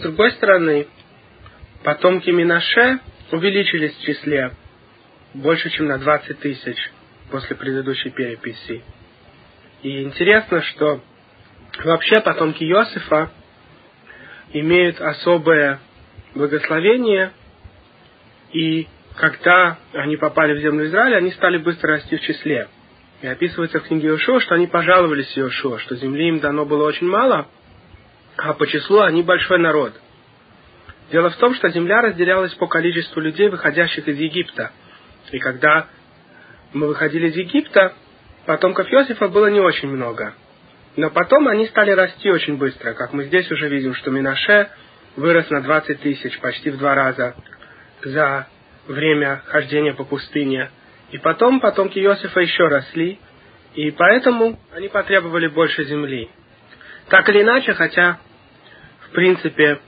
С другой стороны, потомки Минаше увеличились в числе больше, чем на 20 тысяч после предыдущей переписи. И интересно, что вообще потомки Иосифа имеют особое благословение, и когда они попали в землю Израиля, они стали быстро расти в числе. И описывается в книге Иошуа, что они пожаловались Иошуа, что земли им дано было очень мало, а по числу они большой народ. Дело в том, что земля разделялась по количеству людей, выходящих из Египта. И когда мы выходили из Египта, потомков Иосифа было не очень много. Но потом они стали расти очень быстро, как мы здесь уже видим, что Минаше вырос на 20 тысяч, почти в два раза за время хождения по пустыне. И потом потомки Иосифа еще росли, и поэтому они потребовали больше земли. Так или иначе, хотя, в принципе,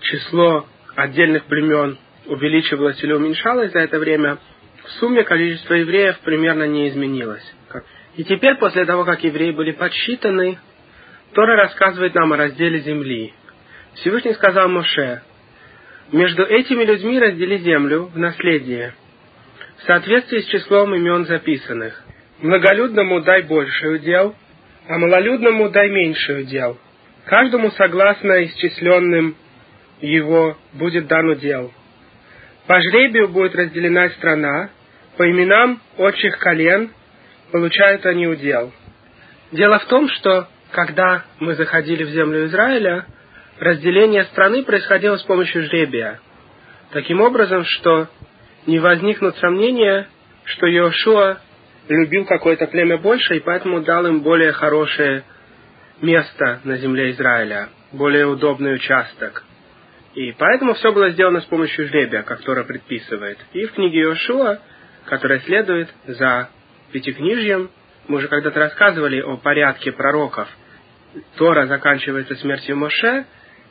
число отдельных племен увеличивалось или уменьшалось за это время, в сумме количество евреев примерно не изменилось. И теперь, после того, как евреи были подсчитаны, Тора рассказывает нам о разделе земли. Всевышний сказал Моше, «Между этими людьми раздели землю в наследие, в соответствии с числом имен записанных. Многолюдному дай больше удел, а малолюдному дай меньше удел. Каждому согласно исчисленным его будет дан удел. По жребию будет разделена страна, по именам отчих колен получают они удел. Дело в том, что когда мы заходили в землю Израиля, разделение страны происходило с помощью жребия. Таким образом, что не возникнут сомнения, что Иошуа любил какое-то племя больше, и поэтому дал им более хорошее место на земле Израиля, более удобный участок. И поэтому все было сделано с помощью жребия, как Тора предписывает. И в книге Иошуа, которая следует за Пятикнижьем, мы уже когда-то рассказывали о порядке пророков. Тора заканчивается смертью Моше,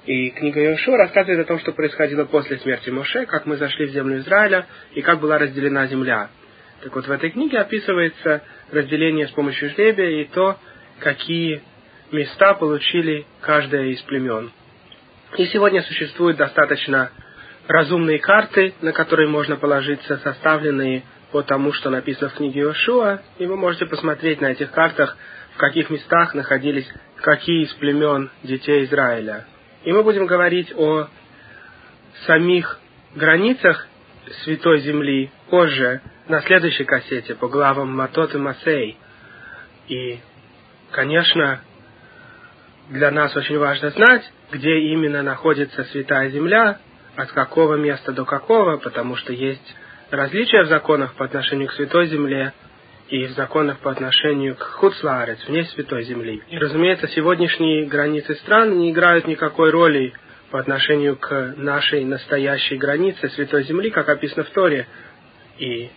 и книга Иошуа рассказывает о том, что происходило после смерти Моше, как мы зашли в землю Израиля и как была разделена земля. Так вот, в этой книге описывается разделение с помощью жребия и то, какие места получили каждая из племен. И сегодня существуют достаточно разумные карты, на которые можно положиться, составленные по тому, что написано в книге Иошуа, и вы можете посмотреть на этих картах, в каких местах находились какие из племен детей Израиля. И мы будем говорить о самих границах Святой Земли позже, на следующей кассете, по главам Матот и Масей. И, конечно, для нас очень важно знать, где именно находится Святая Земля, от какого места до какого, потому что есть различия в законах по отношению к Святой Земле и в законах по отношению к Хуцлаарец, вне Святой Земли. И, разумеется, сегодняшние границы стран не играют никакой роли по отношению к нашей настоящей границе Святой Земли, как описано в Торе. И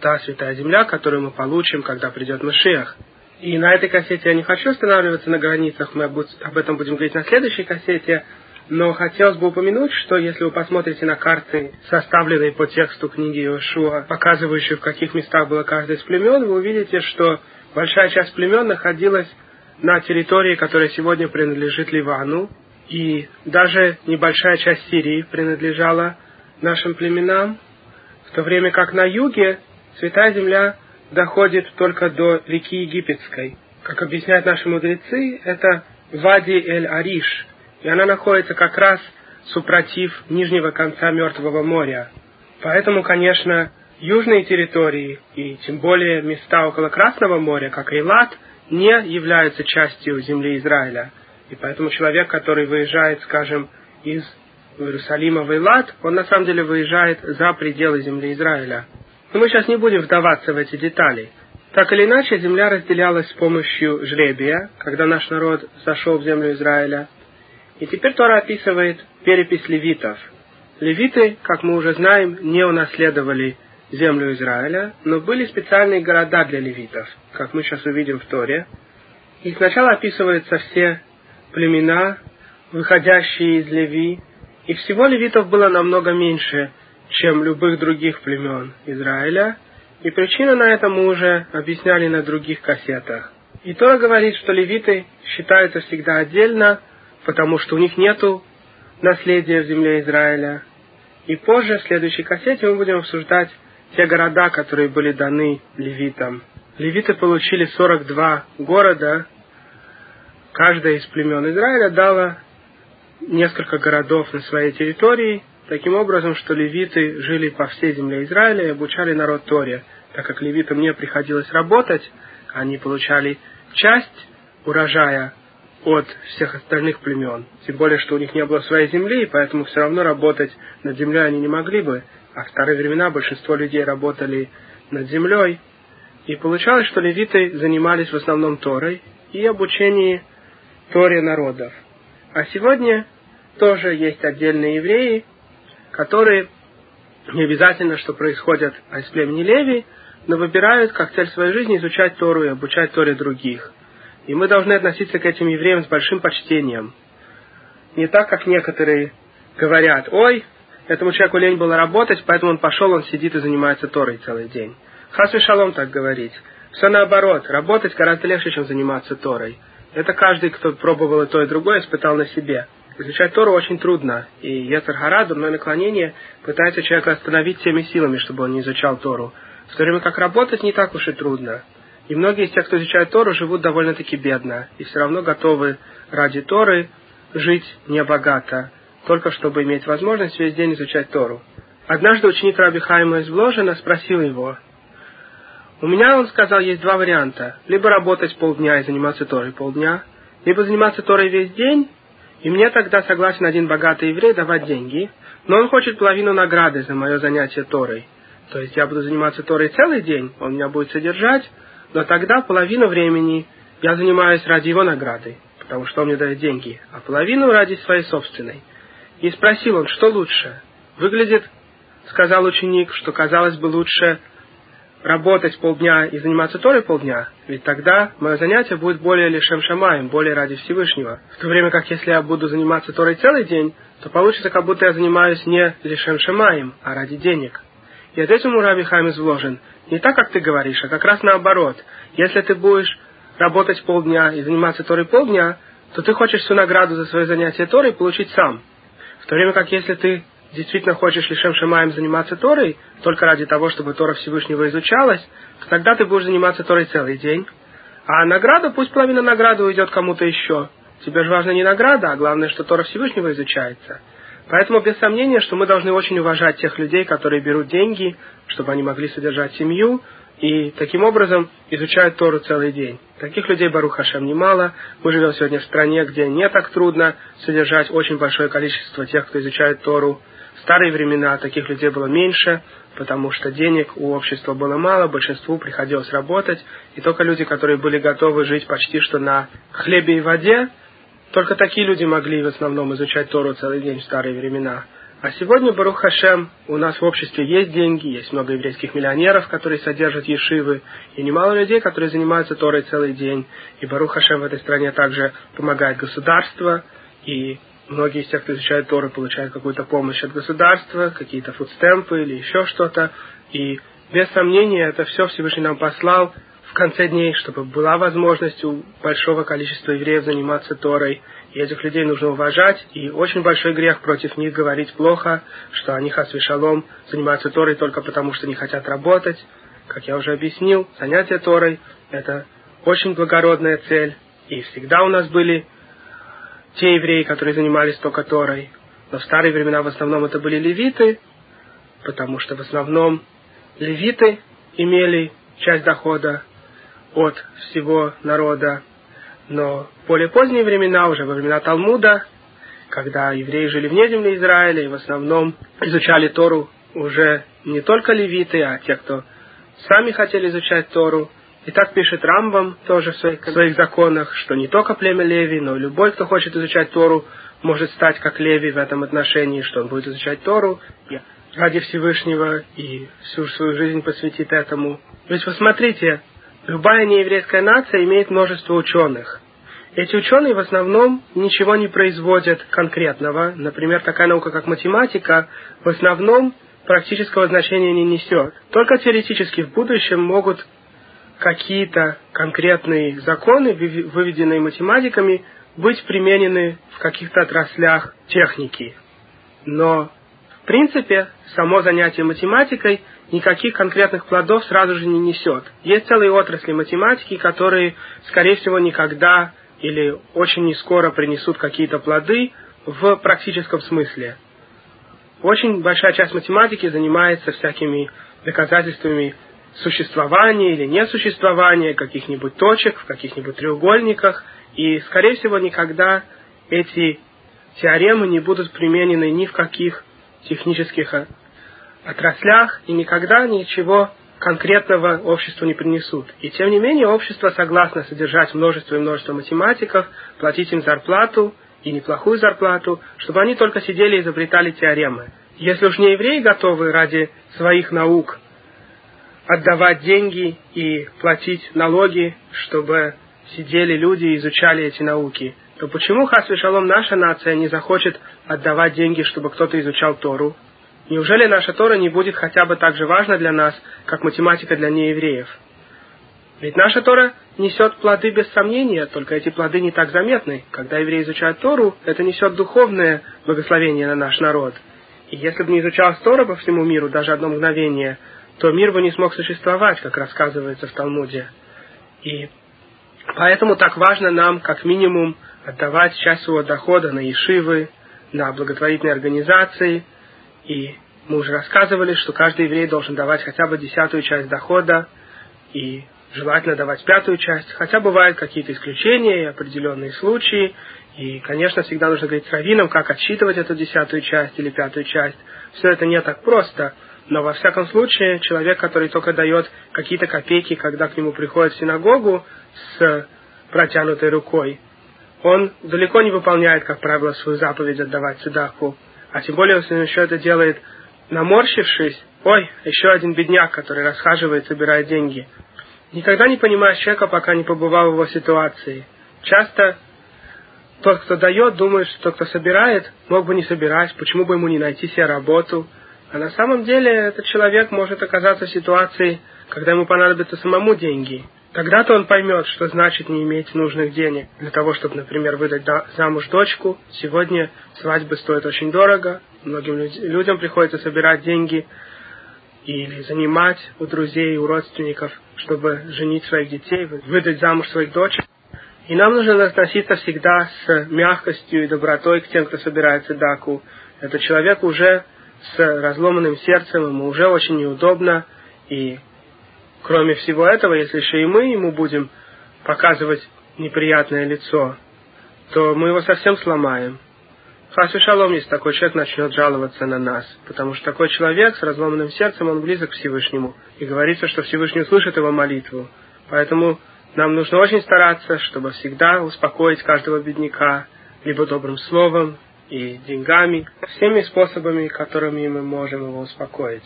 та Святая Земля, которую мы получим, когда придет Машиах. И на этой кассете я не хочу останавливаться на границах, мы об этом будем говорить на следующей кассете, но хотелось бы упомянуть, что если вы посмотрите на карты, составленные по тексту книги Иошуа, показывающие, в каких местах было каждое из племен, вы увидите, что большая часть племен находилась на территории, которая сегодня принадлежит Ливану, и даже небольшая часть Сирии принадлежала нашим племенам, в то время как на юге Святая Земля доходит только до реки Египетской. Как объясняют наши мудрецы, это Вади Эль-Ариш, и она находится как раз супротив нижнего конца Мертвого моря. Поэтому, конечно, южные территории и тем более места около Красного моря, как Эйлат, не являются частью земли Израиля. И поэтому человек, который выезжает, скажем, из Иерусалима в Эйлат, он на самом деле выезжает за пределы земли Израиля. Но мы сейчас не будем вдаваться в эти детали. Так или иначе, земля разделялась с помощью жребия, когда наш народ зашел в землю Израиля. И теперь Тора описывает перепись левитов. Левиты, как мы уже знаем, не унаследовали землю Израиля, но были специальные города для левитов, как мы сейчас увидим в Торе. И сначала описываются все племена, выходящие из Леви, и всего левитов было намного меньше, чем любых других племен Израиля, и причина на это мы уже объясняли на других кассетах. И Тора говорит, что левиты считаются всегда отдельно, потому что у них нету наследие в земле Израиля. И позже, в следующей кассете, мы будем обсуждать те города, которые были даны левитам. Левиты получили 42 города. Каждая из племен Израиля дала несколько городов на своей территории, таким образом, что левиты жили по всей земле Израиля и обучали народ Торе. Так как левитам не приходилось работать, они получали часть урожая от всех остальных племен. Тем более, что у них не было своей земли, и поэтому все равно работать над землей они не могли бы. А в старые времена большинство людей работали над землей. И получалось, что левиты занимались в основном Торой и обучением Торе народов. А сегодня тоже есть отдельные евреи, которые не обязательно, что происходят из племени Леви, но выбирают как цель своей жизни изучать Тору и обучать Торе других. И мы должны относиться к этим евреям с большим почтением. Не так, как некоторые говорят, ой, этому человеку лень было работать, поэтому он пошел, он сидит и занимается Торой целый день. Хасве шалом так говорить. Все наоборот, работать гораздо легче, чем заниматься Торой. Это каждый, кто пробовал и то, и другое, испытал на себе. Изучать Тору очень трудно, и Ецархара, дурное наклонение, пытается человека остановить теми силами, чтобы он не изучал Тору. В то время как работать не так уж и трудно. И многие из тех, кто изучает Тору, живут довольно-таки бедно, и все равно готовы ради Торы жить небогато, только чтобы иметь возможность весь день изучать Тору. Однажды ученик Раби Хайма из Вложина спросил его, у меня, он сказал, есть два варианта. Либо работать полдня и заниматься Торой полдня, либо заниматься Торой весь день, и мне тогда согласен один богатый еврей давать деньги, но он хочет половину награды за мое занятие Торой. То есть я буду заниматься Торой целый день, он меня будет содержать, но тогда половину времени я занимаюсь ради его награды, потому что он мне дает деньги, а половину ради своей собственной. И спросил он, что лучше? Выглядит, сказал ученик, что казалось бы лучше работать полдня и заниматься Торой полдня, ведь тогда мое занятие будет более лишем шамаем, более ради Всевышнего. В то время как если я буду заниматься Торой целый день, то получится, как будто я занимаюсь не лишем шамаем, а ради денег. И от этому Раби Хайм изложен. Не так, как ты говоришь, а как раз наоборот. Если ты будешь работать полдня и заниматься Торой полдня, то ты хочешь всю награду за свое занятие Торой получить сам. В то время как если ты действительно хочешь Лишем Шамаем заниматься Торой, только ради того, чтобы Тора Всевышнего изучалась, то тогда ты будешь заниматься Торой целый день. А награда, пусть половина награды уйдет кому-то еще. Тебе же важна не награда, а главное, что Тора Всевышнего изучается. Поэтому без сомнения, что мы должны очень уважать тех людей, которые берут деньги, чтобы они могли содержать семью, и таким образом изучают Тору целый день. Таких людей, Барух Хашем, немало. Мы живем сегодня в стране, где не так трудно содержать очень большое количество тех, кто изучает Тору старые времена таких людей было меньше, потому что денег у общества было мало, большинству приходилось работать, и только люди, которые были готовы жить почти что на хлебе и воде, только такие люди могли в основном изучать Тору целый день в старые времена. А сегодня, Барух Хашем, у нас в обществе есть деньги, есть много еврейских миллионеров, которые содержат ешивы, и немало людей, которые занимаются Торой целый день. И Барух Хашем в этой стране также помогает государство, и Многие из тех, кто изучает Тору, получают какую-то помощь от государства, какие-то фудстемпы или еще что-то. И без сомнения это все Всевышний нам послал в конце дней, чтобы была возможность у большого количества евреев заниматься Торой. И этих людей нужно уважать, и очень большой грех против них говорить плохо, что они хасвишалом занимаются Торой только потому, что не хотят работать. Как я уже объяснил, занятие Торой – это очень благородная цель, и всегда у нас были те евреи, которые занимались только Торой. Но в старые времена в основном это были левиты, потому что в основном левиты имели часть дохода от всего народа. Но в более поздние времена, уже во времена Талмуда, когда евреи жили вне земли Израиля и в основном изучали Тору уже не только левиты, а те, кто сами хотели изучать Тору, и так пишет Рамбам тоже в своих, в своих законах, что не только племя Леви, но любой, кто хочет изучать Тору, может стать как Леви в этом отношении, что он будет изучать Тору ради Всевышнего и всю свою жизнь посвятит этому. Ведь посмотрите, любая нееврейская нация имеет множество ученых. Эти ученые в основном ничего не производят конкретного. Например, такая наука, как математика, в основном практического значения не несет. Только теоретически в будущем могут какие-то конкретные законы, выведенные математиками, быть применены в каких-то отраслях техники. Но, в принципе, само занятие математикой никаких конкретных плодов сразу же не несет. Есть целые отрасли математики, которые, скорее всего, никогда или очень не скоро принесут какие-то плоды в практическом смысле. Очень большая часть математики занимается всякими доказательствами существования или несуществования каких-нибудь точек в каких-нибудь треугольниках, и, скорее всего, никогда эти теоремы не будут применены ни в каких технических отраслях, и никогда ничего конкретного обществу не принесут. И тем не менее общество согласно содержать множество и множество математиков, платить им зарплату и неплохую зарплату, чтобы они только сидели и изобретали теоремы. Если уж не евреи готовы ради своих наук отдавать деньги и платить налоги, чтобы сидели люди и изучали эти науки, то почему, Хасве Шалом, наша нация не захочет отдавать деньги, чтобы кто-то изучал Тору? Неужели наша Тора не будет хотя бы так же важна для нас, как математика для неевреев? Ведь наша Тора несет плоды без сомнения, только эти плоды не так заметны. Когда евреи изучают Тору, это несет духовное благословение на наш народ. И если бы не изучалась Тора по всему миру даже одно мгновение, то мир бы не смог существовать, как рассказывается в Талмуде. И поэтому так важно нам, как минимум, отдавать часть своего дохода на ешивы, на благотворительные организации, и мы уже рассказывали, что каждый еврей должен давать хотя бы десятую часть дохода, и желательно давать пятую часть, хотя бывают какие-то исключения и определенные случаи, и, конечно, всегда нужно говорить с раввином, как отсчитывать эту десятую часть или пятую часть. Все это не так просто, но во всяком случае человек, который только дает какие-то копейки, когда к нему приходит в синагогу с протянутой рукой, он далеко не выполняет, как правило, свою заповедь отдавать цедаку. А тем более, если он еще это делает наморщившись, ой, еще один бедняк, который расхаживает, собирает деньги. Никогда не понимаешь человека, пока не побывал в его ситуации. Часто тот, кто дает, думает, что тот, кто собирает, мог бы не собирать, почему бы ему не найти себе работу. А на самом деле этот человек может оказаться в ситуации, когда ему понадобятся самому деньги. Тогда-то он поймет, что значит не иметь нужных денег для того, чтобы, например, выдать замуж дочку. Сегодня свадьбы стоят очень дорого, многим людям приходится собирать деньги или занимать у друзей, у родственников, чтобы женить своих детей, выдать замуж своих дочек. И нам нужно относиться всегда с мягкостью и добротой к тем, кто собирается даку. Этот человек уже с разломанным сердцем, ему уже очень неудобно, и Кроме всего этого, если еще и мы ему будем показывать неприятное лицо, то мы его совсем сломаем. Хасу шалом, если такой человек начнет жаловаться на нас, потому что такой человек с разломанным сердцем, он близок к Всевышнему, и говорится, что Всевышний услышит его молитву. Поэтому нам нужно очень стараться, чтобы всегда успокоить каждого бедняка, либо добрым словом и деньгами, всеми способами, которыми мы можем его успокоить.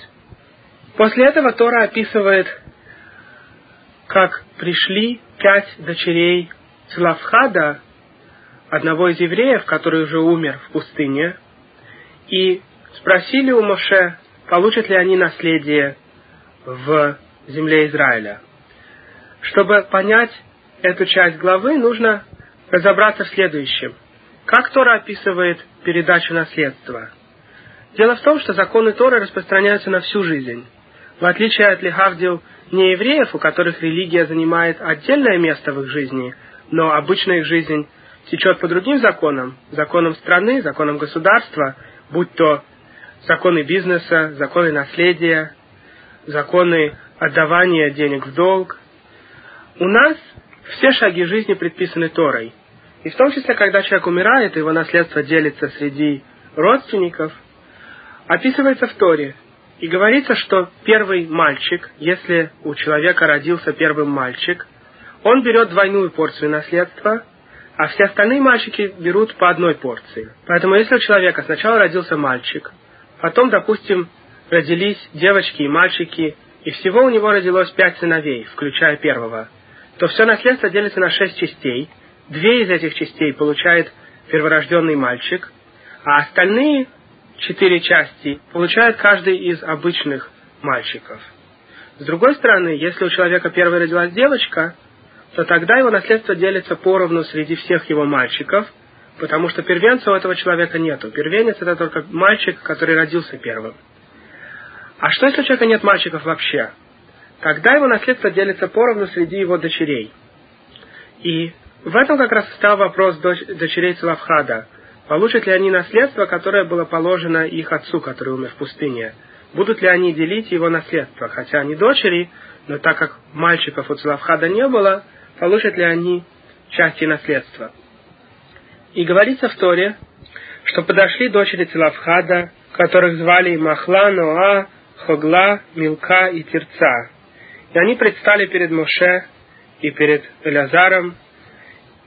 После этого Тора описывает как пришли пять дочерей Славхада, одного из евреев, который уже умер в пустыне, и спросили у Моше, получат ли они наследие в земле Израиля. Чтобы понять эту часть главы, нужно разобраться в следующем. Как Тора описывает передачу наследства? Дело в том, что законы Торы распространяются на всю жизнь. В отличие от Лихавдил не евреев, у которых религия занимает отдельное место в их жизни, но обычная их жизнь течет по другим законам, законам страны, законам государства, будь то законы бизнеса, законы наследия, законы отдавания денег в долг. У нас все шаги жизни предписаны Торой. И в том числе, когда человек умирает, его наследство делится среди родственников, описывается в Торе. И говорится, что первый мальчик, если у человека родился первый мальчик, он берет двойную порцию наследства, а все остальные мальчики берут по одной порции. Поэтому если у человека сначала родился мальчик, потом, допустим, родились девочки и мальчики, и всего у него родилось пять сыновей, включая первого, то все наследство делится на шесть частей. Две из этих частей получает перворожденный мальчик, а остальные четыре части получает каждый из обычных мальчиков. С другой стороны, если у человека первой родилась девочка, то тогда его наследство делится поровну среди всех его мальчиков, потому что первенца у этого человека нету. Первенец это только мальчик, который родился первым. А что если у человека нет мальчиков вообще? Тогда его наследство делится поровну среди его дочерей. И в этом как раз стал вопрос дочерей Целавхада. Получат ли они наследство, которое было положено их отцу, который умер в пустыне? Будут ли они делить его наследство? Хотя они дочери, но так как мальчиков у Целавхада не было, получат ли они части наследства? И говорится в Торе, что подошли дочери Целавхада, которых звали Махла, Ноа, Хогла, Милка и Терца. И они предстали перед Моше и перед Элязаром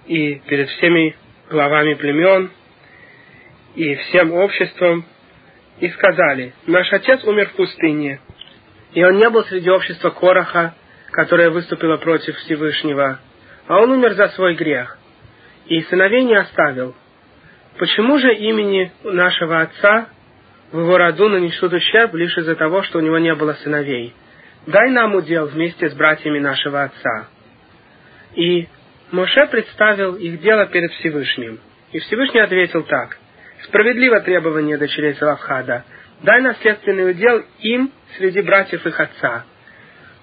и перед всеми главами племен и всем обществом и сказали, наш отец умер в пустыне, и он не был среди общества Короха, которое выступило против Всевышнего, а он умер за свой грех, и сыновей не оставил. Почему же имени нашего отца в его роду нанесут ущерб лишь из-за того, что у него не было сыновей? Дай нам удел вместе с братьями нашего отца. И Моше представил их дело перед Всевышним. И Всевышний ответил так. Справедливо требование дочерей Салавхада. Дай наследственный удел им среди братьев их отца.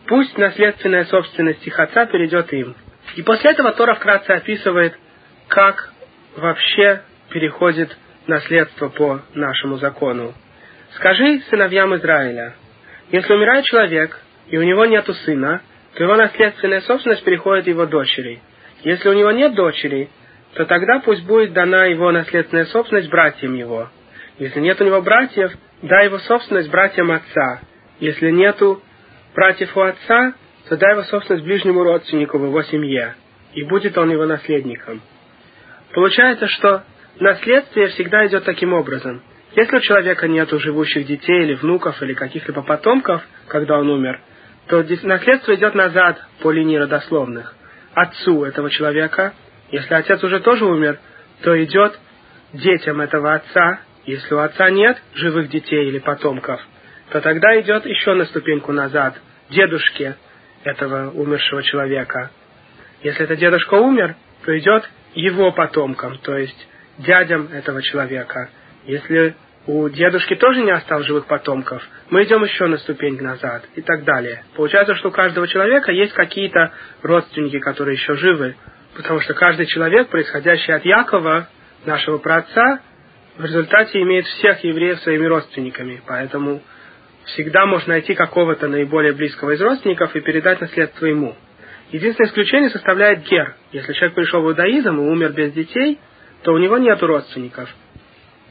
Пусть наследственная собственность их отца перейдет им. И после этого Тора вкратце описывает, как вообще переходит наследство по нашему закону. Скажи сыновьям Израиля, если умирает человек, и у него нет сына, то его наследственная собственность переходит его дочери. Если у него нет дочери, то тогда пусть будет дана его наследственная собственность братьям его. Если нет у него братьев, дай его собственность братьям отца. Если нету братьев у отца, то дай его собственность ближнему родственнику в его семье, и будет он его наследником. Получается, что наследствие всегда идет таким образом. Если у человека нет живущих детей или внуков или каких-либо потомков, когда он умер, то наследство идет назад по линии родословных. Отцу этого человека, если отец уже тоже умер, то идет детям этого отца. Если у отца нет живых детей или потомков, то тогда идет еще на ступеньку назад, дедушке этого умершего человека. Если это дедушка умер, то идет его потомкам, то есть дядям этого человека. Если у дедушки тоже не осталось живых потомков, мы идем еще на ступень назад и так далее. Получается, что у каждого человека есть какие-то родственники, которые еще живы, потому что каждый человек, происходящий от Якова, нашего праотца, в результате имеет всех евреев своими родственниками. Поэтому всегда можно найти какого-то наиболее близкого из родственников и передать наследство ему. Единственное исключение составляет гер. Если человек пришел в иудаизм и умер без детей, то у него нет родственников –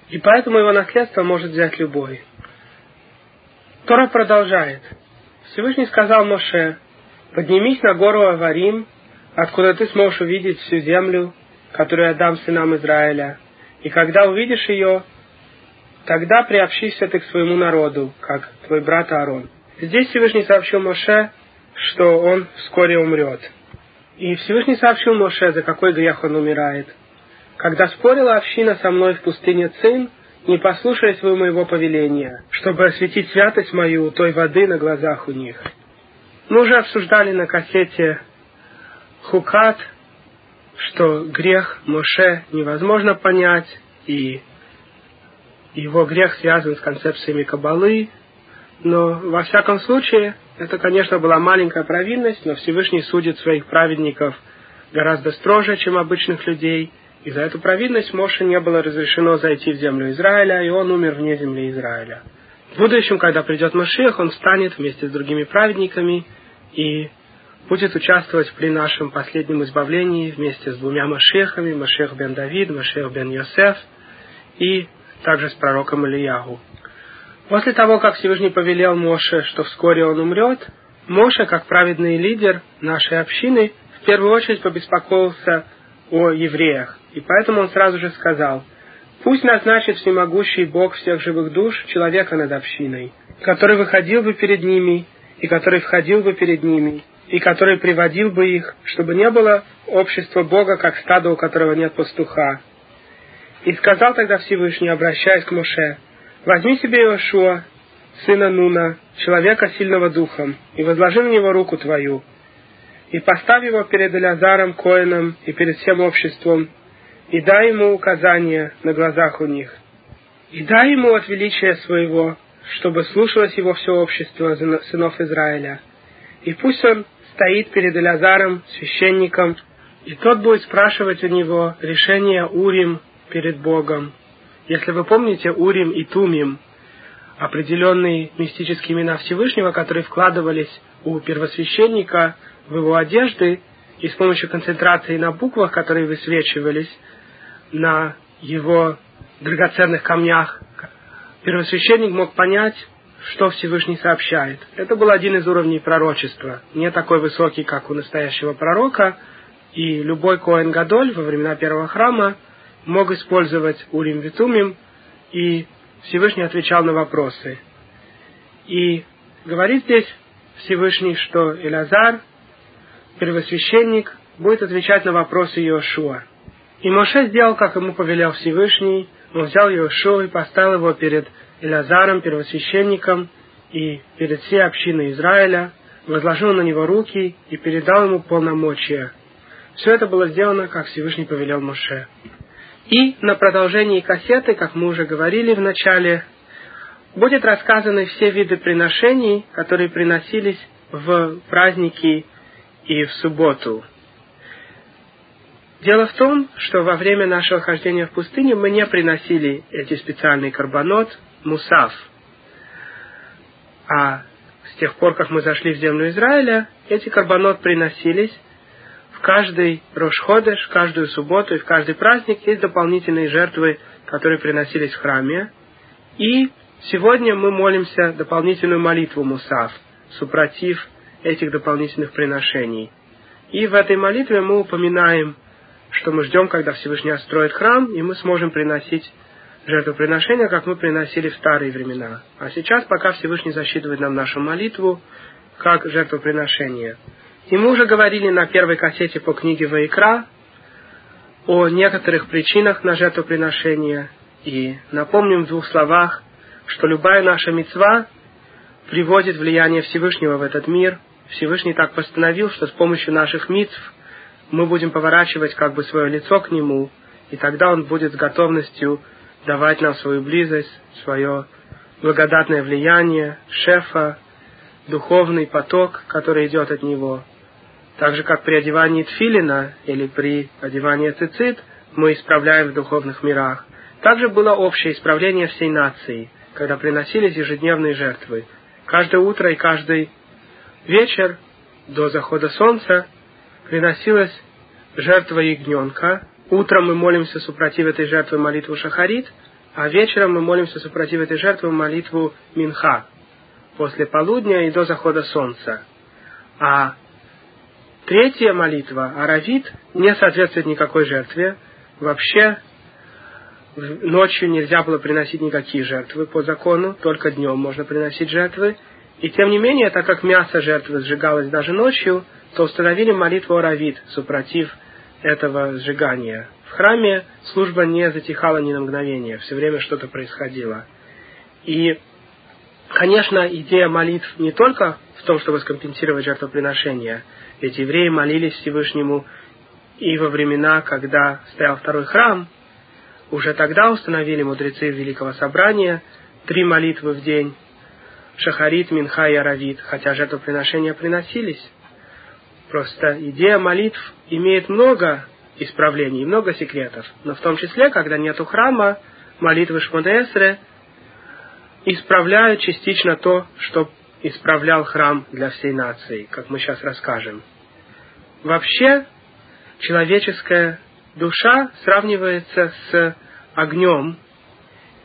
и поэтому его наследство может взять любой. Тора продолжает. Всевышний сказал Моше, поднимись на гору Аварим, откуда ты сможешь увидеть всю землю, которую я дам сынам Израиля. И когда увидишь ее, тогда приобщишься ты к своему народу, как твой брат Аарон. Здесь Всевышний сообщил Моше, что он вскоре умрет. И Всевышний сообщил Моше, за какой грех он умирает – когда спорила община со мной в пустыне Цин, не послушаясь вы моего повеления, чтобы осветить святость мою той воды на глазах у них. Мы уже обсуждали на кассете Хукат, что грех Моше невозможно понять, и его грех связан с концепциями Кабалы, но во всяком случае, это, конечно, была маленькая провинность, но Всевышний судит своих праведников гораздо строже, чем обычных людей – и за эту провинность Моше не было разрешено зайти в землю Израиля, и он умер вне земли Израиля. В будущем, когда придет Машех, он встанет вместе с другими праведниками и будет участвовать при нашем последнем избавлении вместе с двумя Машехами, Машех бен Давид, Машех бен Йосеф, и также с пророком Ильягу. После того, как Всевышний повелел Моше, что вскоре он умрет, Моше, как праведный лидер нашей общины, в первую очередь побеспокоился о евреях. И поэтому он сразу же сказал, «Пусть назначит всемогущий Бог всех живых душ человека над общиной, который выходил бы перед ними, и который входил бы перед ними, и который приводил бы их, чтобы не было общества Бога, как стадо, у которого нет пастуха». И сказал тогда Всевышний, обращаясь к Моше, «Возьми себе Иошуа, сына Нуна, человека сильного духом, и возложи на него руку твою, и поставь его перед Элязаром Коином и перед всем обществом, и дай ему указания на глазах у них. И дай ему от величия своего, чтобы слушалось его все общество сынов Израиля. И пусть он стоит перед Элязаром, священником, и тот будет спрашивать у него решение Урим перед Богом. Если вы помните Урим и Тумим, определенные мистические имена Всевышнего, которые вкладывались у первосвященника в его одежды, и с помощью концентрации на буквах, которые высвечивались на его драгоценных камнях, первосвященник мог понять, что Всевышний сообщает. Это был один из уровней пророчества, не такой высокий, как у настоящего пророка, и любой Коэн Гадоль во времена первого храма мог использовать Урим Витумим, и Всевышний отвечал на вопросы. И говорит здесь Всевышний, что Элязар, первосвященник, будет отвечать на вопросы Иошуа. И Моше сделал, как ему повелел Всевышний, он взял Иошуа и поставил его перед Элязаром, первосвященником, и перед всей общиной Израиля, возложил на него руки и передал ему полномочия. Все это было сделано, как Всевышний повелел Моше. И на продолжении кассеты, как мы уже говорили в начале, будет рассказаны все виды приношений, которые приносились в праздники и в субботу. Дело в том, что во время нашего хождения в пустыне мы не приносили эти специальные карбонот, мусав. А с тех пор, как мы зашли в землю Израиля, эти карбонот приносились в каждый Рошходеш, каждую субботу и в каждый праздник есть дополнительные жертвы, которые приносились в храме. И сегодня мы молимся дополнительную молитву Мусав, супротив этих дополнительных приношений. И в этой молитве мы упоминаем, что мы ждем, когда Всевышний отстроит храм, и мы сможем приносить жертвоприношения, как мы приносили в старые времена. А сейчас, пока Всевышний засчитывает нам нашу молитву, как жертвоприношение. И мы уже говорили на первой кассете по книге Ваикра о некоторых причинах на жертвоприношение. И напомним в двух словах, что любая наша мецва приводит влияние Всевышнего в этот мир. Всевышний так постановил, что с помощью наших мицв мы будем поворачивать как бы свое лицо к Нему, и тогда Он будет с готовностью давать нам свою близость, свое благодатное влияние, шефа, духовный поток, который идет от Него. Так же, как при одевании тфилина или при одевании цицит мы исправляем в духовных мирах. Также было общее исправление всей нации, когда приносились ежедневные жертвы. Каждое утро и каждый вечер до захода солнца приносилась жертва ягненка. Утром мы молимся супротив этой жертвы молитву Шахарит, а вечером мы молимся супротив этой жертвы молитву Минха, после полудня и до захода солнца. А третья молитва, Аравит, не соответствует никакой жертве. Вообще ночью нельзя было приносить никакие жертвы по закону, только днем можно приносить жертвы. И тем не менее, так как мясо жертвы сжигалось даже ночью, то установили молитву Аравит, супротив этого сжигания. В храме служба не затихала ни на мгновение, все время что-то происходило. И, конечно, идея молитв не только в том, чтобы скомпенсировать жертвоприношение, ведь евреи молились Всевышнему и во времена, когда стоял второй храм, уже тогда установили мудрецы Великого Собрания три молитвы в день, Шахарит, Минха и Аравит, хотя жертвоприношения приносились. Просто идея молитв имеет много исправлений, много секретов. Но в том числе, когда нету храма, молитвы Шмодесре исправляют частично то, что исправлял храм для всей нации, как мы сейчас расскажем. Вообще, человеческая душа сравнивается с огнем,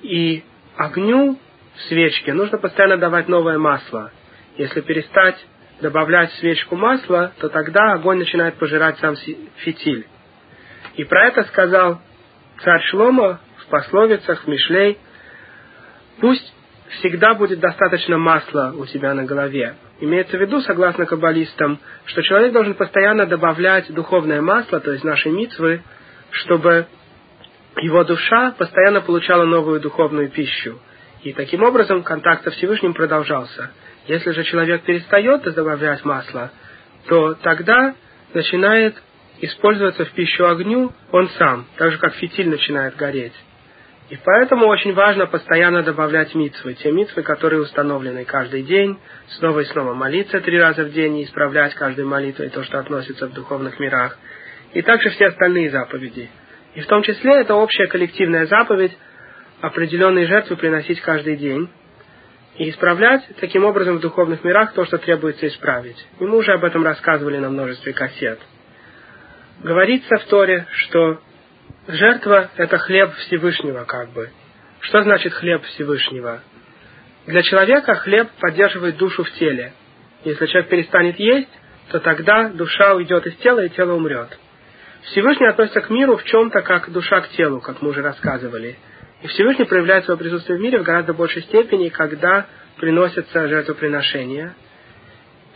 и огню в свечке нужно постоянно давать новое масло. Если перестать добавлять в свечку масло, то тогда огонь начинает пожирать сам фитиль. И про это сказал царь Шлома в пословицах, в Мишлей, пусть всегда будет достаточно масла у тебя на голове. Имеется в виду, согласно каббалистам, что человек должен постоянно добавлять духовное масло, то есть наши митвы, чтобы его душа постоянно получала новую духовную пищу. И таким образом контакт со Всевышним продолжался. Если же человек перестает добавлять масло, то тогда начинает использоваться в пищу огню он сам, так же как фитиль начинает гореть. И поэтому очень важно постоянно добавлять митцвы, те митцвы, которые установлены каждый день, снова и снова молиться три раза в день и исправлять каждой молитвой то, что относится в духовных мирах, и также все остальные заповеди. И в том числе это общая коллективная заповедь определенные жертвы приносить каждый день и исправлять таким образом в духовных мирах то, что требуется исправить. И мы уже об этом рассказывали на множестве кассет. Говорится в Торе, что Жертва – это хлеб Всевышнего, как бы. Что значит хлеб Всевышнего? Для человека хлеб поддерживает душу в теле. Если человек перестанет есть, то тогда душа уйдет из тела, и тело умрет. Всевышний относится к миру в чем-то как душа к телу, как мы уже рассказывали. И Всевышний проявляет свое присутствие в мире в гораздо большей степени, когда приносятся жертвоприношения.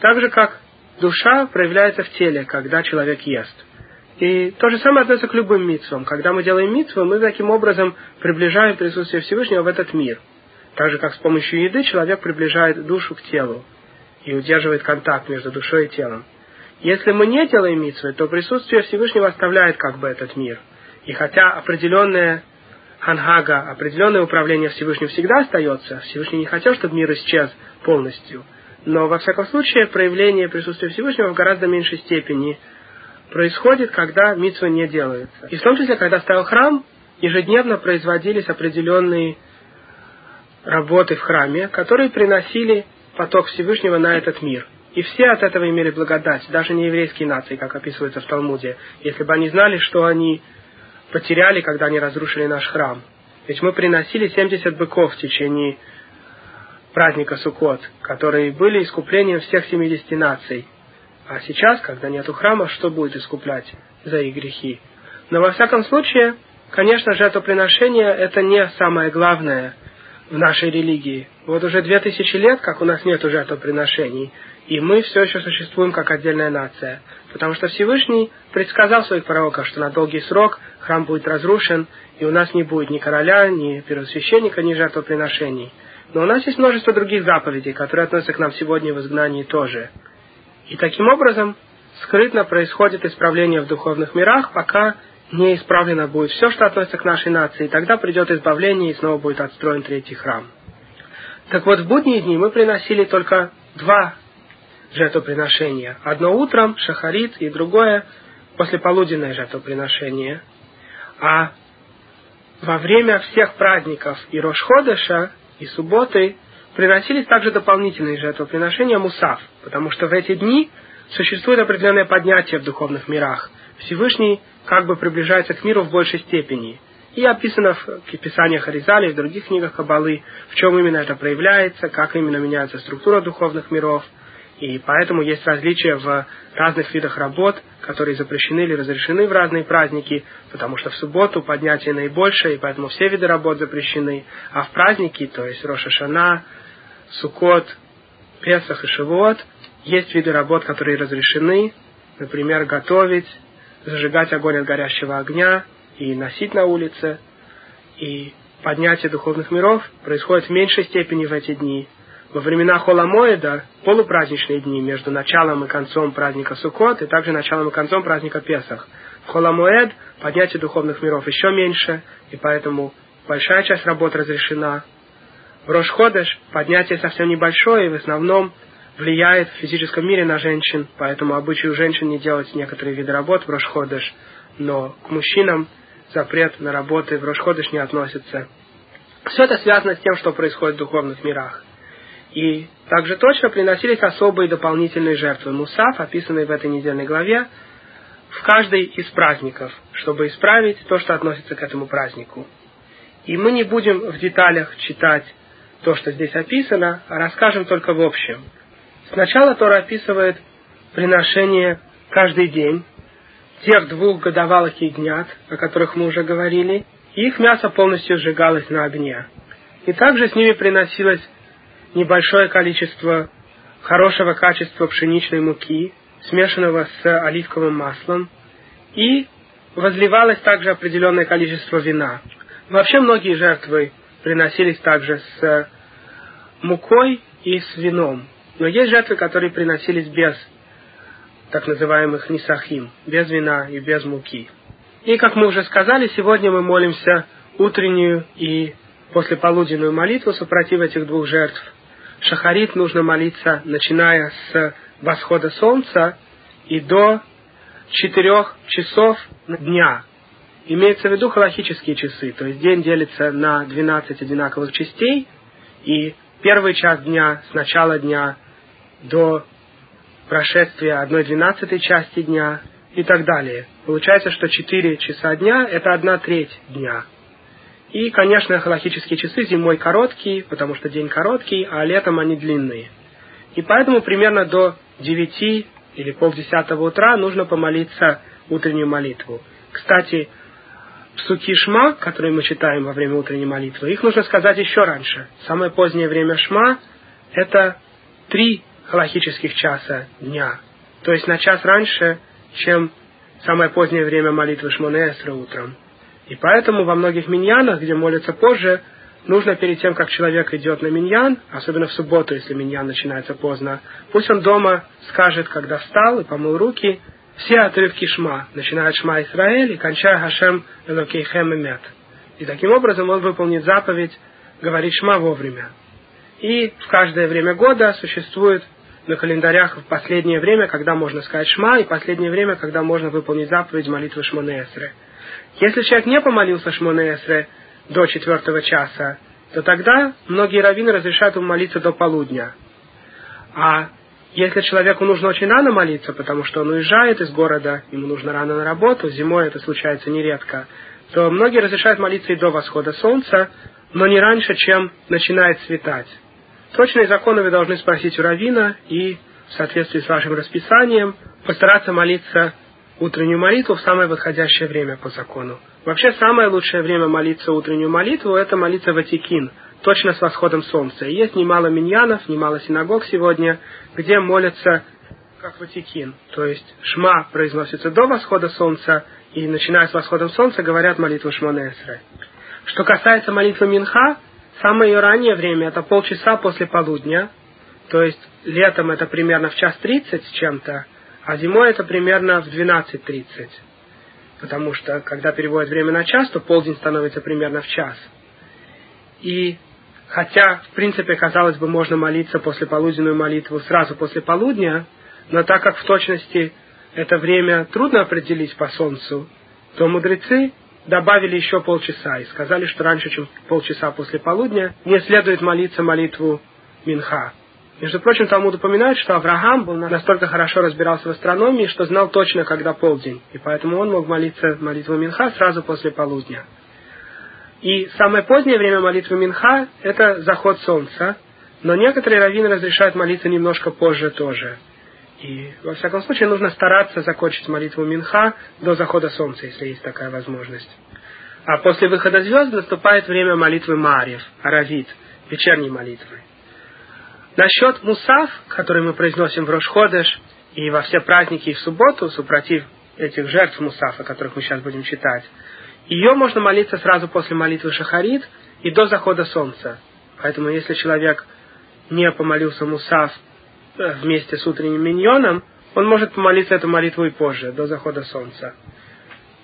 Так же, как душа проявляется в теле, когда человек ест. И то же самое относится к любым митцвам. Когда мы делаем митцву, мы таким образом приближаем присутствие Всевышнего в этот мир. Так же, как с помощью еды человек приближает душу к телу и удерживает контакт между душой и телом. Если мы не делаем митцвы, то присутствие Всевышнего оставляет как бы этот мир. И хотя определенное ханхага, определенное управление Всевышним всегда остается, Всевышний не хотел, чтобы мир исчез полностью, но во всяком случае проявление присутствия Всевышнего в гораздо меньшей степени – происходит, когда митсва не делается. И в том числе, когда стоял храм, ежедневно производились определенные работы в храме, которые приносили поток Всевышнего на этот мир. И все от этого имели благодать, даже не еврейские нации, как описывается в Талмуде, если бы они знали, что они потеряли, когда они разрушили наш храм. Ведь мы приносили 70 быков в течение праздника Суккот, которые были искуплением всех 70 наций. А сейчас, когда нету храма, что будет искуплять за их грехи? Но во всяком случае, конечно, жертвоприношение – это не самое главное в нашей религии. Вот уже две тысячи лет, как у нас нет жертвоприношений, и мы все еще существуем как отдельная нация. Потому что Всевышний предсказал своих пророков, что на долгий срок храм будет разрушен, и у нас не будет ни короля, ни первосвященника, ни жертвоприношений. Но у нас есть множество других заповедей, которые относятся к нам сегодня в изгнании тоже – и таким образом скрытно происходит исправление в духовных мирах, пока не исправлено будет все, что относится к нашей нации. И тогда придет избавление, и снова будет отстроен третий храм. Так вот, в будние дни мы приносили только два жертвоприношения. Одно утром, шахарит, и другое послеполуденное жертвоприношение. А во время всех праздников и Рошходыша, и субботы приносились также дополнительные жертвоприношения мусав, потому что в эти дни существует определенное поднятие в духовных мирах. Всевышний как бы приближается к миру в большей степени. И описано в Писаниях Аризали и в других книгах Кабалы, в чем именно это проявляется, как именно меняется структура духовных миров. И поэтому есть различия в разных видах работ, которые запрещены или разрешены в разные праздники, потому что в субботу поднятие наибольшее, и поэтому все виды работ запрещены. А в праздники, то есть Роша Шана, Сукот, Песах и Шивот, есть виды работ, которые разрешены, например, готовить, зажигать огонь от горящего огня и носить на улице. И поднятие духовных миров происходит в меньшей степени в эти дни. Во времена Холамоида, полупраздничные дни между началом и концом праздника Суккот и также началом и концом праздника Песах. В Холамоэд поднятие духовных миров еще меньше, и поэтому большая часть работ разрешена, в Рошходыш поднятие совсем небольшое и в основном влияет в физическом мире на женщин, поэтому обычай у женщин не делать некоторые виды работ в Рошходыш, но к мужчинам запрет на работы в Рошходыш не относится. Все это связано с тем, что происходит в духовных мирах. И также точно приносились особые дополнительные жертвы мусав, описанные в этой недельной главе, в каждый из праздников, чтобы исправить то, что относится к этому празднику. И мы не будем в деталях читать то, что здесь описано, а расскажем только в общем. Сначала Тора описывает приношение каждый день тех двух годовалых ягнят, о которых мы уже говорили, и их мясо полностью сжигалось на огне. И также с ними приносилось небольшое количество хорошего качества пшеничной муки, смешанного с оливковым маслом, и возливалось также определенное количество вина. Вообще многие жертвы приносились также с мукой и с вином. Но есть жертвы, которые приносились без так называемых нисахим, без вина и без муки. И, как мы уже сказали, сегодня мы молимся утреннюю и послеполуденную молитву супротив этих двух жертв. Шахарит нужно молиться, начиная с восхода солнца и до четырех часов дня. Имеется в виду халахические часы, то есть день делится на 12 одинаковых частей, и первый час дня с начала дня до прошествия одной двенадцатой части дня и так далее. Получается, что 4 часа дня – это одна треть дня. И, конечно, халахические часы зимой короткие, потому что день короткий, а летом они длинные. И поэтому примерно до 9 или полдесятого утра нужно помолиться утреннюю молитву. Кстати, псуки Шма, которые мы читаем во время утренней молитвы, их нужно сказать еще раньше. Самое позднее время Шма – это три халахических часа дня. То есть на час раньше, чем самое позднее время молитвы Шмонеэсра утром. И поэтому во многих миньянах, где молятся позже, нужно перед тем, как человек идет на миньян, особенно в субботу, если миньян начинается поздно, пусть он дома скажет, когда встал и помыл руки, все отрывки Шма, начиная от Шма Исраэль и кончая Хашем Элокейхем и Мет. И таким образом он выполнит заповедь говорить Шма вовремя. И в каждое время года существует на календарях в последнее время, когда можно сказать Шма, и последнее время, когда можно выполнить заповедь молитвы Шмонеэсре. Если человек не помолился Шмонеэсре до четвертого часа, то тогда многие раввины разрешают ему молиться до полудня. А если человеку нужно очень рано молиться, потому что он уезжает из города, ему нужно рано на работу, зимой это случается нередко, то многие разрешают молиться и до восхода солнца, но не раньше, чем начинает светать. Точные законы вы должны спросить у Равина и в соответствии с вашим расписанием постараться молиться утреннюю молитву в самое подходящее время по закону. Вообще самое лучшее время молиться утреннюю молитву – это молиться Ватикин, точно с восходом солнца. И есть немало миньянов, немало синагог сегодня, где молятся как Ватикин. То есть Шма произносится до восхода солнца, и начиная с восходом солнца говорят молитву Шмонесре. Что касается молитвы Минха, Самое ее раннее время это полчаса после полудня, то есть летом это примерно в час тридцать с чем-то, а зимой это примерно в двенадцать тридцать. Потому что, когда переводят время на час, то полдень становится примерно в час. И хотя, в принципе, казалось бы, можно молиться после полуденную молитву сразу после полудня, но так как в точности это время трудно определить по солнцу, то мудрецы добавили еще полчаса и сказали, что раньше, чем полчаса после полудня, не следует молиться молитву Минха. Между прочим, Талмуд упоминает, что Авраам был настолько хорошо разбирался в астрономии, что знал точно, когда полдень, и поэтому он мог молиться молитву Минха сразу после полудня. И самое позднее время молитвы Минха – это заход солнца, но некоторые раввины разрешают молиться немножко позже тоже – и, во всяком случае, нужно стараться закончить молитву Минха до захода солнца, если есть такая возможность. А после выхода звезд наступает время молитвы Марьев, Аравит, вечерней молитвы. Насчет Мусав, который мы произносим в Рошходеш и во все праздники и в субботу, супротив этих жертв Мусафа, о которых мы сейчас будем читать, ее можно молиться сразу после молитвы Шахарит и до захода солнца. Поэтому если человек не помолился Мусав вместе с утренним миньоном, он может помолиться эту молитву и позже, до захода солнца.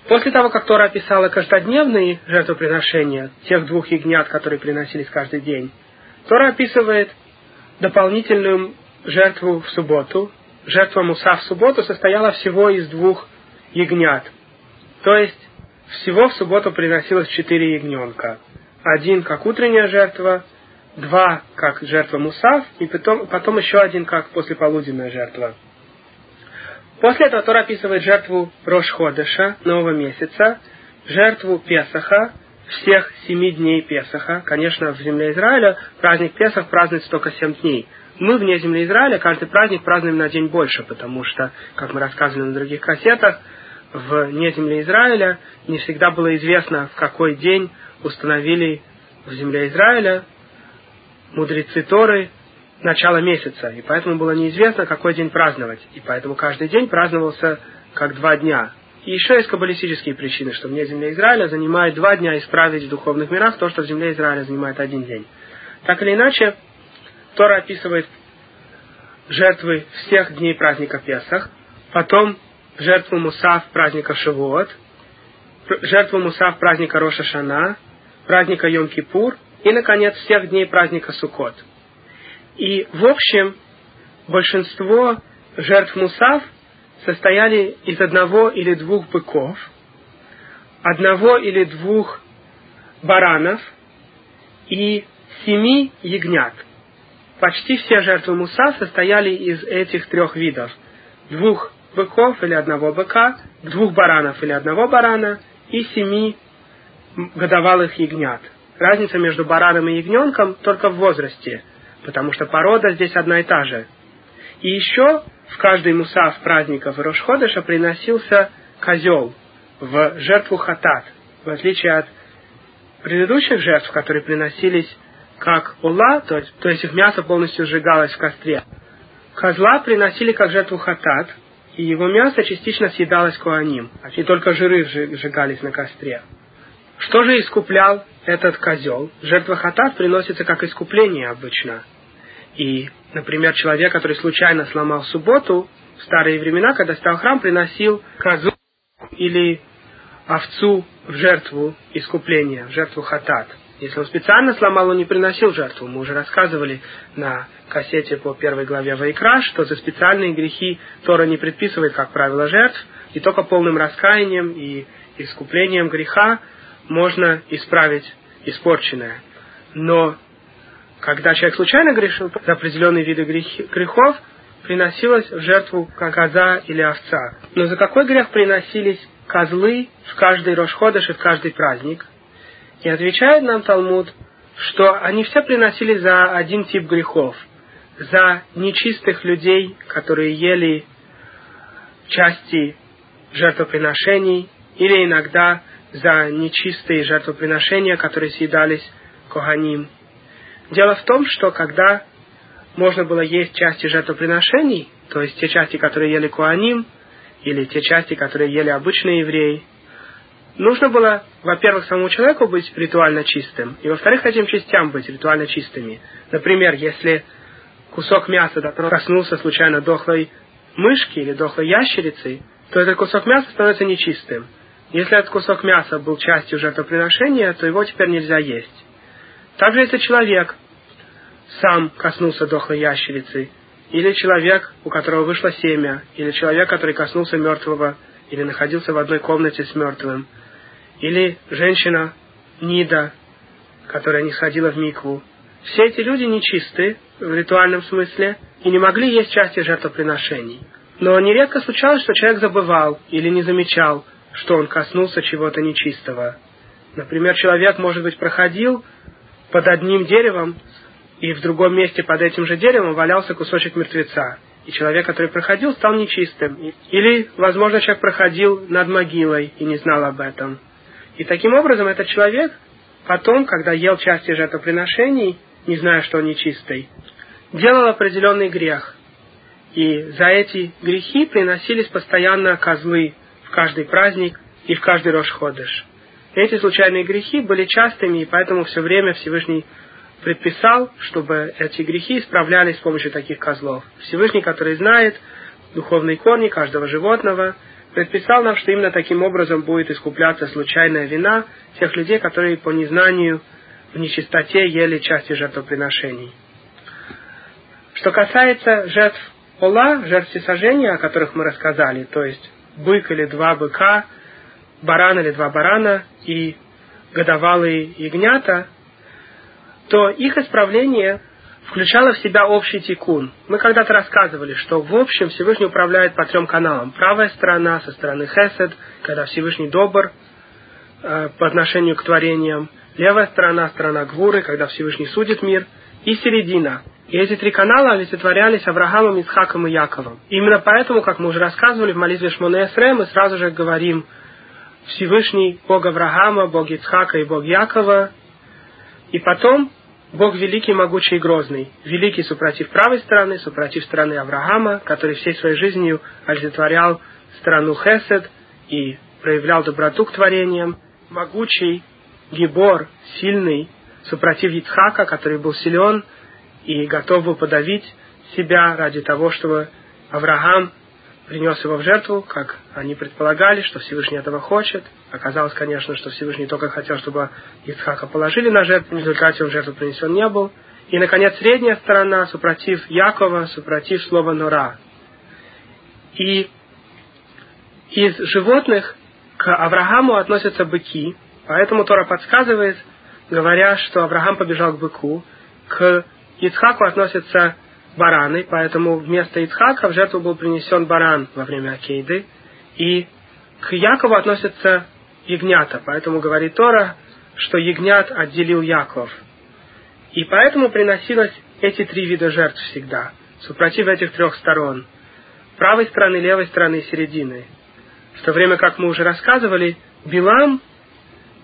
После того, как Тора описала каждодневные жертвоприношения, тех двух ягнят, которые приносились каждый день, Тора описывает дополнительную жертву в субботу. Жертва Муса в субботу состояла всего из двух ягнят. То есть всего в субботу приносилось четыре ягненка. Один как утренняя жертва, два как жертва Мусав, и потом, потом еще один как послеполуденная жертва. После этого Тора описывает жертву Рошходыша, нового месяца, жертву Песаха, всех семи дней Песаха. Конечно, в земле Израиля праздник Песах празднуется только семь дней. Мы вне земли Израиля каждый праздник празднуем на день больше, потому что, как мы рассказывали на других кассетах, вне земли Израиля не всегда было известно, в какой день установили в земле Израиля мудрецы Торы начало месяца, и поэтому было неизвестно, какой день праздновать. И поэтому каждый день праздновался как два дня. И еще есть каббалистические причины, что вне земли Израиля занимает два дня исправить в духовных мирах то, что в земле Израиля занимает один день. Так или иначе, Тора описывает жертвы всех дней праздника Песах. потом жертву Мусав праздника Шавуот, жертву Мусав праздника Роша Шана, праздника Йом-Кипур и, наконец, всех дней праздника Суккот. И, в общем, большинство жертв Мусав состояли из одного или двух быков, одного или двух баранов и семи ягнят. Почти все жертвы Муса состояли из этих трех видов. Двух быков или одного быка, двух баранов или одного барана и семи годовалых ягнят. Разница между бараном и ягненком только в возрасте, потому что порода здесь одна и та же. И еще в каждый мусав праздников Рошходыша приносился козел в жертву хатат, в отличие от предыдущих жертв, которые приносились как ула, то то есть их мясо полностью сжигалось в костре. Козла приносили как жертву хатат, и его мясо частично съедалось куаним, а не только жиры сжигались на костре. Что же искуплял этот козел? Жертва хатат приносится как искупление обычно. И, например, человек, который случайно сломал субботу, в старые времена, когда стал храм, приносил козу или овцу в жертву искупления, в жертву хатат. Если он специально сломал, он не приносил жертву. Мы уже рассказывали на кассете по первой главе Вайкра, что за специальные грехи Тора не предписывает, как правило, жертв, и только полным раскаянием и искуплением греха можно исправить испорченное. Но когда человек случайно грешил за определенные виды грехов, приносилась в жертву коза или овца. Но за какой грех приносились козлы в каждый Рошходыш и в каждый праздник? И отвечает нам Талмуд, что они все приносили за один тип грехов. За нечистых людей, которые ели части жертвоприношений, или иногда за нечистые жертвоприношения, которые съедались Коганим. Дело в том, что когда можно было есть части жертвоприношений, то есть те части, которые ели Куаним, или те части, которые ели обычные евреи, нужно было, во-первых, самому человеку быть ритуально чистым, и, во-вторых, этим частям быть ритуально чистыми. Например, если кусок мяса коснулся случайно дохлой мышки или дохлой ящерицы, то этот кусок мяса становится нечистым. Если этот кусок мяса был частью жертвоприношения, то его теперь нельзя есть. Также если человек сам коснулся дохлой ящерицы, или человек, у которого вышло семя, или человек, который коснулся мертвого, или находился в одной комнате с мертвым, или женщина Нида, которая не сходила в микву. Все эти люди нечисты в ритуальном смысле и не могли есть части жертвоприношений. Но нередко случалось, что человек забывал или не замечал, что он коснулся чего-то нечистого. Например, человек, может быть, проходил под одним деревом, и в другом месте под этим же деревом валялся кусочек мертвеца. И человек, который проходил, стал нечистым. Или, возможно, человек проходил над могилой и не знал об этом. И таким образом этот человек потом, когда ел части жертвоприношений, не зная, что он нечистый, делал определенный грех. И за эти грехи приносились постоянно козлы в каждый праздник и в каждый Рошходыш. Эти случайные грехи были частыми, и поэтому все время Всевышний предписал, чтобы эти грехи исправлялись с помощью таких козлов. Всевышний, который знает духовные корни каждого животного, предписал нам, что именно таким образом будет искупляться случайная вина тех людей, которые по незнанию в нечистоте ели части жертвоприношений. Что касается жертв Ола, жертв всесожжения, о которых мы рассказали, то есть бык или два быка, баран или два барана и годовалые ягнята, то их исправление включало в себя общий тикун. Мы когда-то рассказывали, что в общем Всевышний управляет по трем каналам. Правая сторона со стороны Хесед, когда Всевышний добр э, по отношению к творениям. Левая сторона, сторона Гвуры, когда Всевышний судит мир. И середина. И эти три канала олицетворялись Авраамом, Исхаком и Яковом. И именно поэтому, как мы уже рассказывали в молитве Шмоне Эсре, мы сразу же говорим Всевышний Бог Авраама, Бог Ицхака и Бог Якова. И потом Бог великий, могучий и грозный. Великий супротив правой стороны, супротив стороны Авраама, который всей своей жизнью олицетворял страну Хесед и проявлял доброту к творениям. Могучий, Гибор, сильный, супротив Ицхака, который был силен и готов был подавить себя ради того, чтобы Авраам принес его в жертву, как они предполагали, что Всевышний этого хочет. Оказалось, конечно, что Всевышний только хотел, чтобы Ицхака положили на жертву, в результате он жертву принесен не был. И, наконец, средняя сторона, супротив Якова, супротив слова Нора. И из животных к Аврааму относятся быки, поэтому Тора подсказывает, говоря, что Авраам побежал к быку, к Ицхаку относятся бараны, поэтому вместо Ицхака в жертву был принесен баран во время Акейды, и к Якову относятся ягнята, поэтому говорит Тора, что ягнят отделил Яков. И поэтому приносилось эти три вида жертв всегда, супротив этих трех сторон, правой стороны, левой стороны и середины. В то время, как мы уже рассказывали, Билам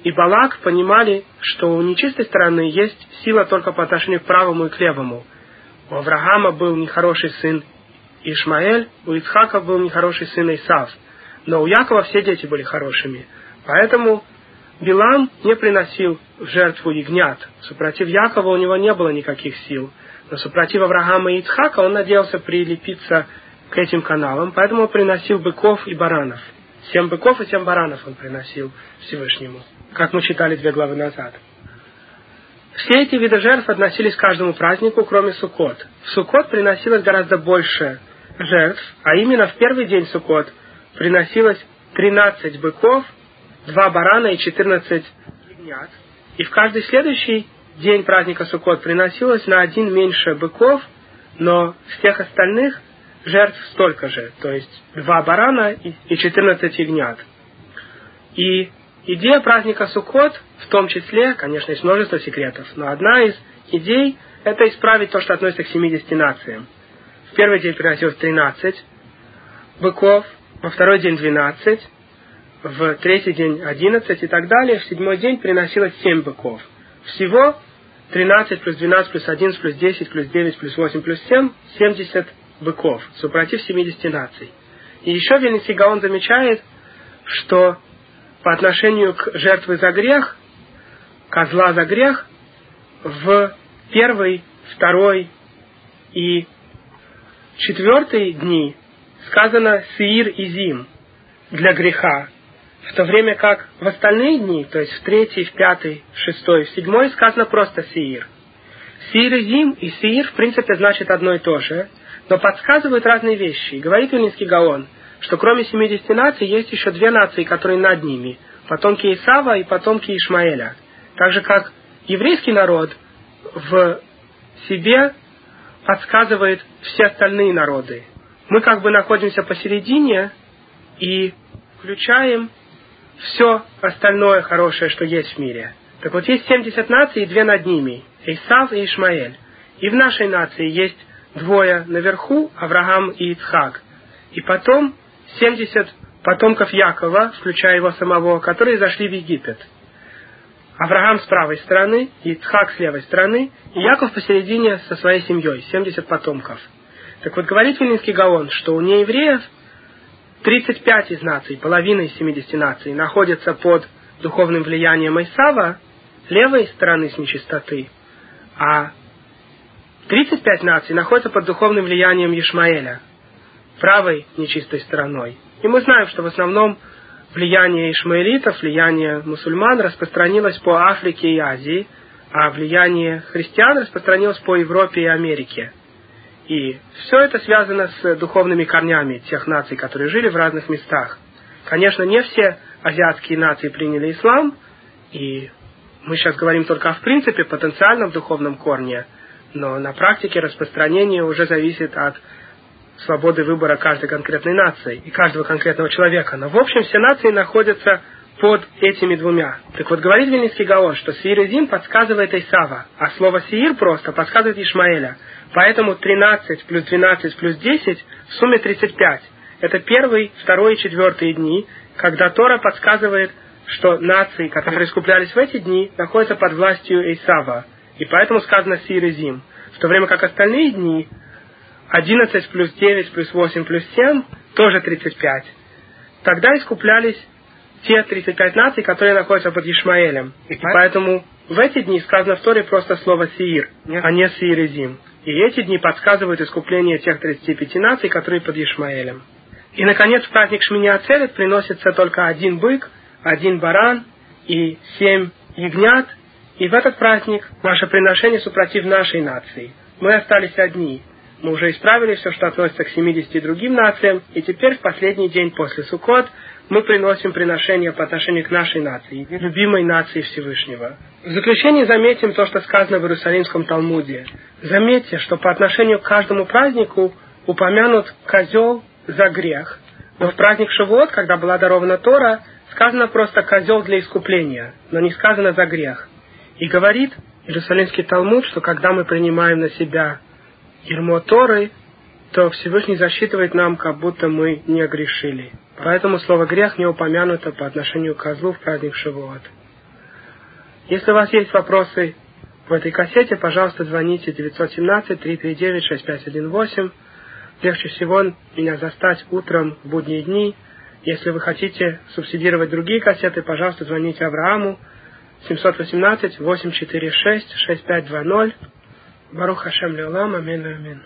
и Балак понимали, что у нечистой стороны есть сила только по отношению к правому и к левому – у Авраама был нехороший сын Ишмаэль, у Ицхака был нехороший сын Исав. Но у Якова все дети были хорошими. Поэтому Билам не приносил в жертву ягнят. Супротив Якова у него не было никаких сил. Но супротив Авраама и Ицхака он надеялся прилепиться к этим каналам, поэтому он приносил быков и баранов. Семь быков и семь баранов он приносил Всевышнему, как мы читали две главы назад. Все эти виды жертв относились к каждому празднику, кроме Суккот. В Суккот приносилось гораздо больше жертв, а именно в первый день Суккот приносилось 13 быков, 2 барана и 14 ягнят. И в каждый следующий день праздника Суккот приносилось на один меньше быков, но всех остальных жертв столько же, то есть 2 барана и 14 ягнят. И идея праздника Суккот в том числе, конечно, есть множество секретов, но одна из идей – это исправить то, что относится к 70 нациям. В первый день приносилось 13 быков, во второй день 12, в третий день 11 и так далее. В седьмой день приносилось 7 быков. Всего 13 плюс 12 плюс 11 плюс 10 плюс 9 плюс 8 плюс 7 – 70 быков, супротив 70 наций. И еще Вильнинский Гаон замечает, что по отношению к жертве за грех козла за грех в первый, второй и четвертый дни сказано «сеир и зим» для греха, в то время как в остальные дни, то есть в третий, в пятый, в шестой, в седьмой, сказано просто «сеир». «Сеир и зим» и «сеир» в принципе значит одно и то же, но подсказывают разные вещи. Говорит Вильнинский Гаон, что кроме 70 наций есть еще две нации, которые над ними, потомки Исава и потомки Ишмаэля – так же, как еврейский народ в себе подсказывает все остальные народы. Мы как бы находимся посередине и включаем все остальное хорошее, что есть в мире. Так вот, есть 70 наций и две над ними, Исав и Ишмаэль. И в нашей нации есть двое наверху, Авраам и Ицхак. И потом 70 потомков Якова, включая его самого, которые зашли в Египет – Авраам с правой стороны, Ицхак с левой стороны, и Яков посередине со своей семьей, 70 потомков. Так вот, говорит Вильнинский Гаон, что у неевреев 35 из наций, половина из 70 наций, находятся под духовным влиянием Исава, левой стороны с нечистоты, а 35 наций находятся под духовным влиянием Ишмаэля, правой нечистой стороной. И мы знаем, что в основном влияние ишмаэлитов, влияние мусульман распространилось по Африке и Азии, а влияние христиан распространилось по Европе и Америке. И все это связано с духовными корнями тех наций, которые жили в разных местах. Конечно, не все азиатские нации приняли ислам, и мы сейчас говорим только о в принципе потенциальном духовном корне, но на практике распространение уже зависит от свободы выбора каждой конкретной нации и каждого конкретного человека. Но в общем все нации находятся под этими двумя. Так вот, говорит Вильнинский Гаон, что Сеир и Зим подсказывает Исава, а слово Сеир просто подсказывает Ишмаэля. Поэтому 13 плюс 12 плюс 10 в сумме 35. Это первый, второй и четвертый дни, когда Тора подсказывает, что нации, которые искуплялись в эти дни, находятся под властью Исава. И поэтому сказано Сир и Зим. В то время как остальные дни 11 плюс 9 плюс 8 плюс 7 тоже 35. Тогда искуплялись те 35 наций, которые находятся под Ишмаэлем. И поэтому в эти дни сказано в Торе просто слово «сиир», а не «сиир» и эти дни подсказывают искупление тех 35 наций, которые под Ишмаэлем. И, наконец, в праздник Шмини приносится только один бык, один баран и семь ягнят. И в этот праздник наше приношение супротив нашей нации. Мы остались одни. Мы уже исправили все, что относится к 70 другим нациям, и теперь в последний день после Суккот мы приносим приношение по отношению к нашей нации, любимой нации Всевышнего. В заключение заметим то, что сказано в Иерусалимском Талмуде. Заметьте, что по отношению к каждому празднику упомянут козел за грех. Но в праздник Шавуот, когда была дарована Тора, сказано просто козел для искупления, но не сказано за грех. И говорит Иерусалимский Талмуд, что когда мы принимаем на себя ермо Торы, то Всевышний засчитывает нам, как будто мы не грешили. Поэтому слово «грех» не упомянуто по отношению к козлу в праздник Шавуот. Если у вас есть вопросы в этой кассете, пожалуйста, звоните 917-339-6518. Легче всего меня застать утром в будние дни. Если вы хотите субсидировать другие кассеты, пожалуйста, звоните Аврааму 718-846-6520. Барух Хашем Леолам, амин, амин.